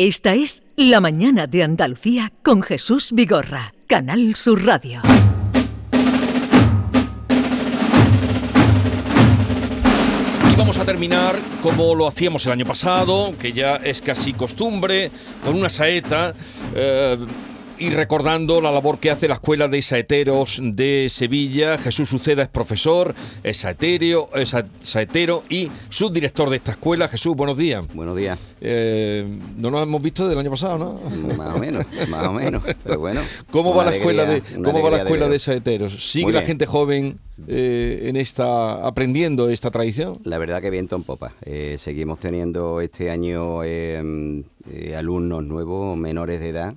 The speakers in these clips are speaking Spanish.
Esta es La Mañana de Andalucía con Jesús Vigorra, Canal Sur Radio. Y vamos a terminar como lo hacíamos el año pasado, que ya es casi costumbre, con una saeta. eh, y recordando la labor que hace la Escuela de Saeteros de Sevilla. Jesús Uceda es profesor, es saetero, es sa- saetero y subdirector de esta escuela. Jesús, buenos días. Buenos días. Eh, no nos hemos visto del año pasado, ¿no? Más o menos, más o menos. Pero bueno. ¿Cómo va la escuela de alegría- cómo va la escuela de saeteros? ¿Sigue la gente joven eh, en esta aprendiendo esta tradición? La verdad que viento en popa. Eh, seguimos teniendo este año eh, eh, alumnos nuevos, menores de edad.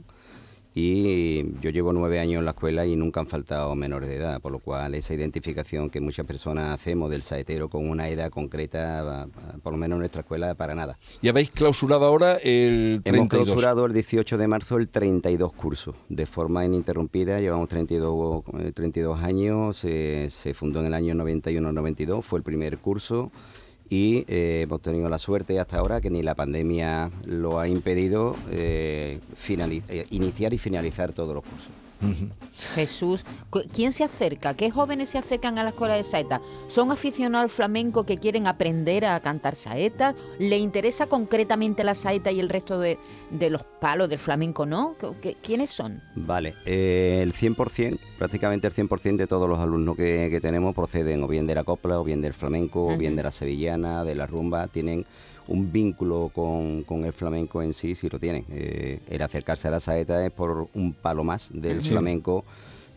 Y yo llevo nueve años en la escuela y nunca han faltado menores de edad, por lo cual esa identificación que muchas personas hacemos del saetero con una edad concreta, por lo menos en nuestra escuela, para nada. Y habéis clausurado ahora el 32. Hemos clausurado el 18 de marzo el 32 cursos de forma ininterrumpida. Llevamos 32, eh, 32 años. Se, se fundó en el año 91-92. Fue el primer curso. Y eh, hemos tenido la suerte hasta ahora que ni la pandemia lo ha impedido eh, eh, iniciar y finalizar todos los cursos. Jesús, ¿quién se acerca? ¿Qué jóvenes se acercan a la escuela de saeta? ¿Son aficionados al flamenco que quieren aprender a cantar saetas? ¿Le interesa concretamente la saeta y el resto de, de los palos del flamenco no? ¿Qué- qué- ¿Quiénes son? Vale, eh, el 100%, prácticamente el 100% de todos los alumnos que, que tenemos proceden o bien de la copla, o bien del flamenco, o bien de la sevillana, de la rumba, tienen un vínculo con, con el flamenco en sí, sí lo tienen. Eh, el acercarse a la saeta es por un palo más del Sí. flamenco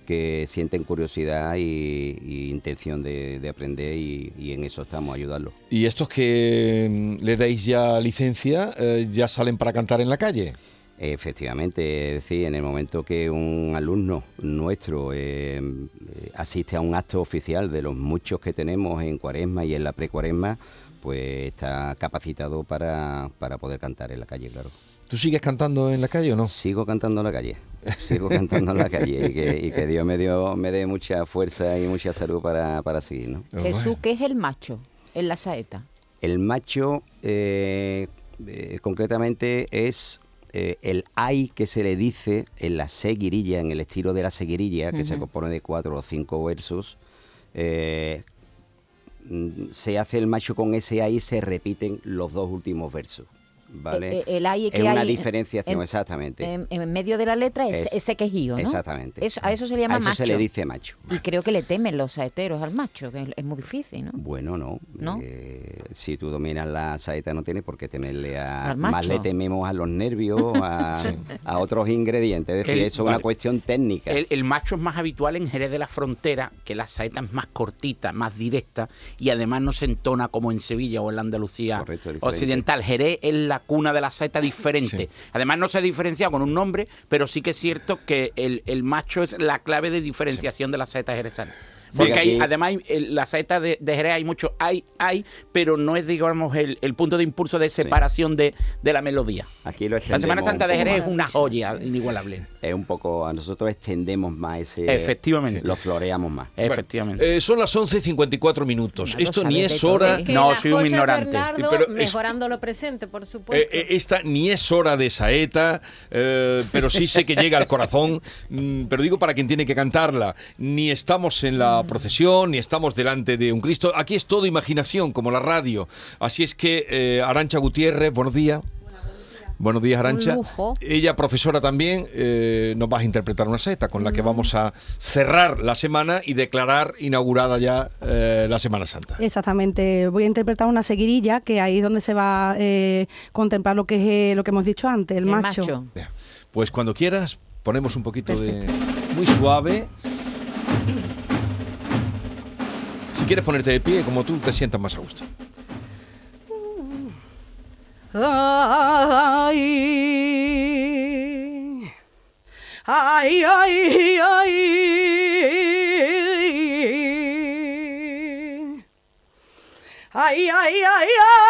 que sienten curiosidad y, y intención de, de aprender y, y en eso estamos ayudando. Y estos que mm, le dais ya licencia, eh, ya salen para cantar en la calle. Efectivamente, es decir, en el momento que un alumno nuestro eh, eh, asiste a un acto oficial de los muchos que tenemos en cuaresma y en la precuaresma, pues está capacitado para, para poder cantar en la calle, claro. ¿Tú sigues cantando en la calle o no? Sigo cantando en la calle, sigo cantando en la calle y que, y que Dios me, dio, me dé mucha fuerza y mucha salud para, para seguir, ¿no? Jesús, ¿qué es el macho en la saeta? El macho, eh, eh, concretamente, es eh, el ay que se le dice en la seguirilla, en el estilo de la seguirilla, que se compone de cuatro o cinco versos. eh, se hace el macho con ese ay y se repiten los dos últimos versos. ¿Vale? Eh, eh, el ay que es una hay en- diferenciación, en- exactamente. En, en medio de la letra es, Es- ese quejío, ¿no? Exactamente. Eso- a eso se le llama A eso macho. se le dice macho. Y creo que le temen los saeteros al macho, que es, es muy difícil, ¿no? Bueno, no. ¿No? Eh, si tú dominas la saeta no tienes por qué temerle a... Al Más macho. le tememos a los nervios, a, a otros ingredientes. Es decir, El- eso es una cuestión técnica. El, el macho es más habitual en Jerez de la Frontera, que la saeta es más cortita, más directa y además no se entona como en Sevilla o en la Andalucía Correcto, occidental. Jerez es la cuna de la saeta diferente. Sí. Además no se diferencia con un nombre, pero sí que es cierto que el, el macho es la clave de diferenciación de la saeta jerezana. Sí, Porque hay- además la saeta de, de Jerez hay mucho hay, hay, pero no es digamos el, el punto de impulso de separación de, de la melodía. Aquí lo La Semana Santa de Jerez es una joya inigualable. Es un poco... A nosotros extendemos más ese... Efectivamente. Lo floreamos más. Efectivamente. Eh, son las 11 y 54 minutos. Esto ni es hora. ¿eh? Que No, soy un ignorante. Bernardo Pero es- mejorando lo presente, por Eh, supuesto. eh, esta ni es hora de saeta, eh, pero sí sé que llega al corazón. mm, pero digo para quien tiene que cantarla. Ni estamos en la procesión, ni estamos delante de un Cristo. Aquí es todo imaginación, como la radio. Así es que, eh, Arancha Gutiérrez, buenos días. Buenos días, Arancha. Ella, profesora también, eh, nos va a interpretar una saeta con la que vamos a cerrar la semana y declarar inaugurada ya eh, la Semana Santa. Exactamente, voy a interpretar una seguirilla que ahí es donde se va a eh, contemplar lo que es lo que hemos dicho antes, el, El macho. Pues cuando quieras, ponemos un poquito Perfecto. de. Muy suave. Si quieres ponerte de pie, como tú te sientas más a gusto. Ay, ay, ay, ay. Ay, ay, ay, ay.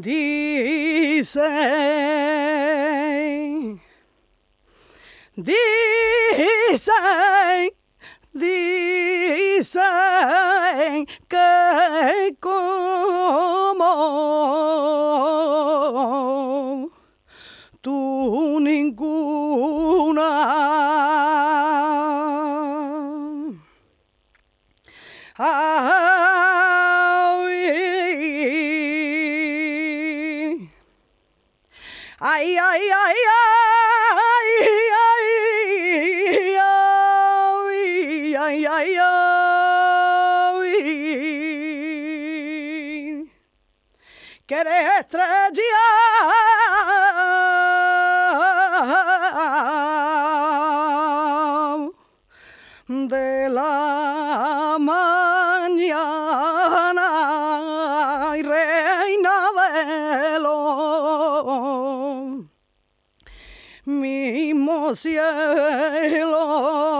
Dice This anh this anh cái cô mô tu ninguna Ay, ay, ay, ay. Ay, ay, ay, ay, que eres estrella de la mañana y reina de los mismo cielo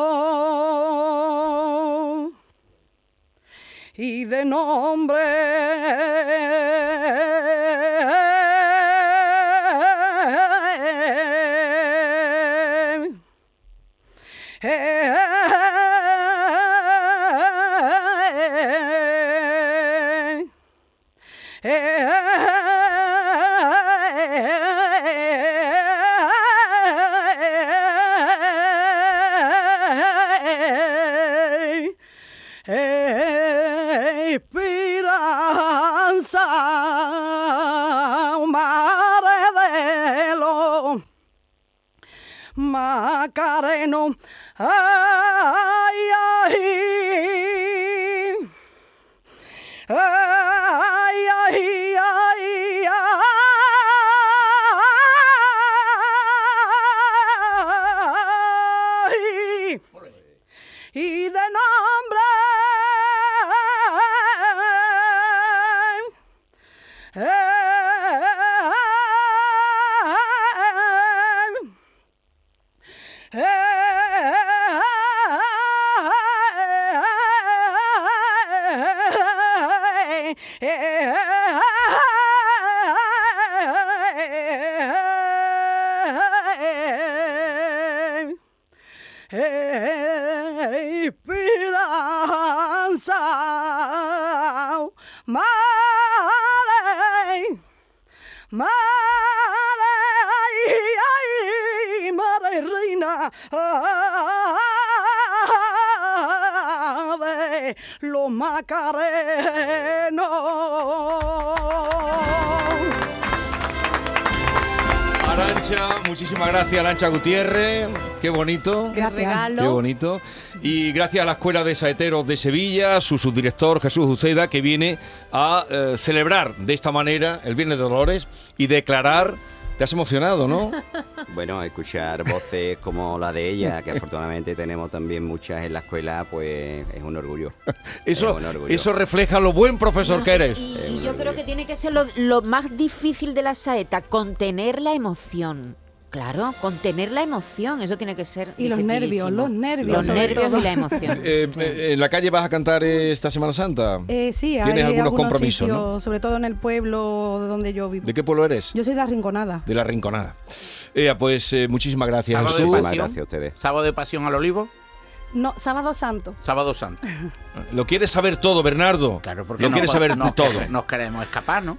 de nombre Macareno. Ay, ay. Esperanza, mare, mare, mare reina de los macarenos. Arancha, muchísimas gracias, Arancha Gutiérrez. Qué bonito. Gracias. Qué bonito. Y gracias a la Escuela de Saeteros de Sevilla, su subdirector Jesús Uceda, que viene a eh, celebrar de esta manera el Viernes de Dolores y declarar. Te has emocionado, ¿no? Bueno, escuchar voces como la de ella, que afortunadamente tenemos también muchas en la escuela, pues es un orgullo. Eso, Es un orgullo. eso refleja lo buen profesor que eres. Y, y yo creo que tiene que ser lo, lo más difícil de la saeta, contener la emoción. Claro, contener la emoción, eso tiene que ser Y los nervios, los nervios, Los sobre nervios todo. y la emoción. Eh, Sí. eh, ¿En la calle vas a cantar esta Semana Santa? Eh, sí, Tienes hay algunos compromisos, sitios, ¿no? sobre todo en el pueblo donde yo vivo. ¿De qué pueblo eres? Yo soy de la Rinconada. De la Rinconada. Eh, pues eh, muchísimas gracias, Sábado Jesús. Pasión. gracias a ustedes. Sábado de pasión al olivo, No, Sábado Santo. sábado santo. Lo quieres saber todo, Bernardo. Claro, porque Lo no quieres saber todo. Nos queremos escapar, ¿no?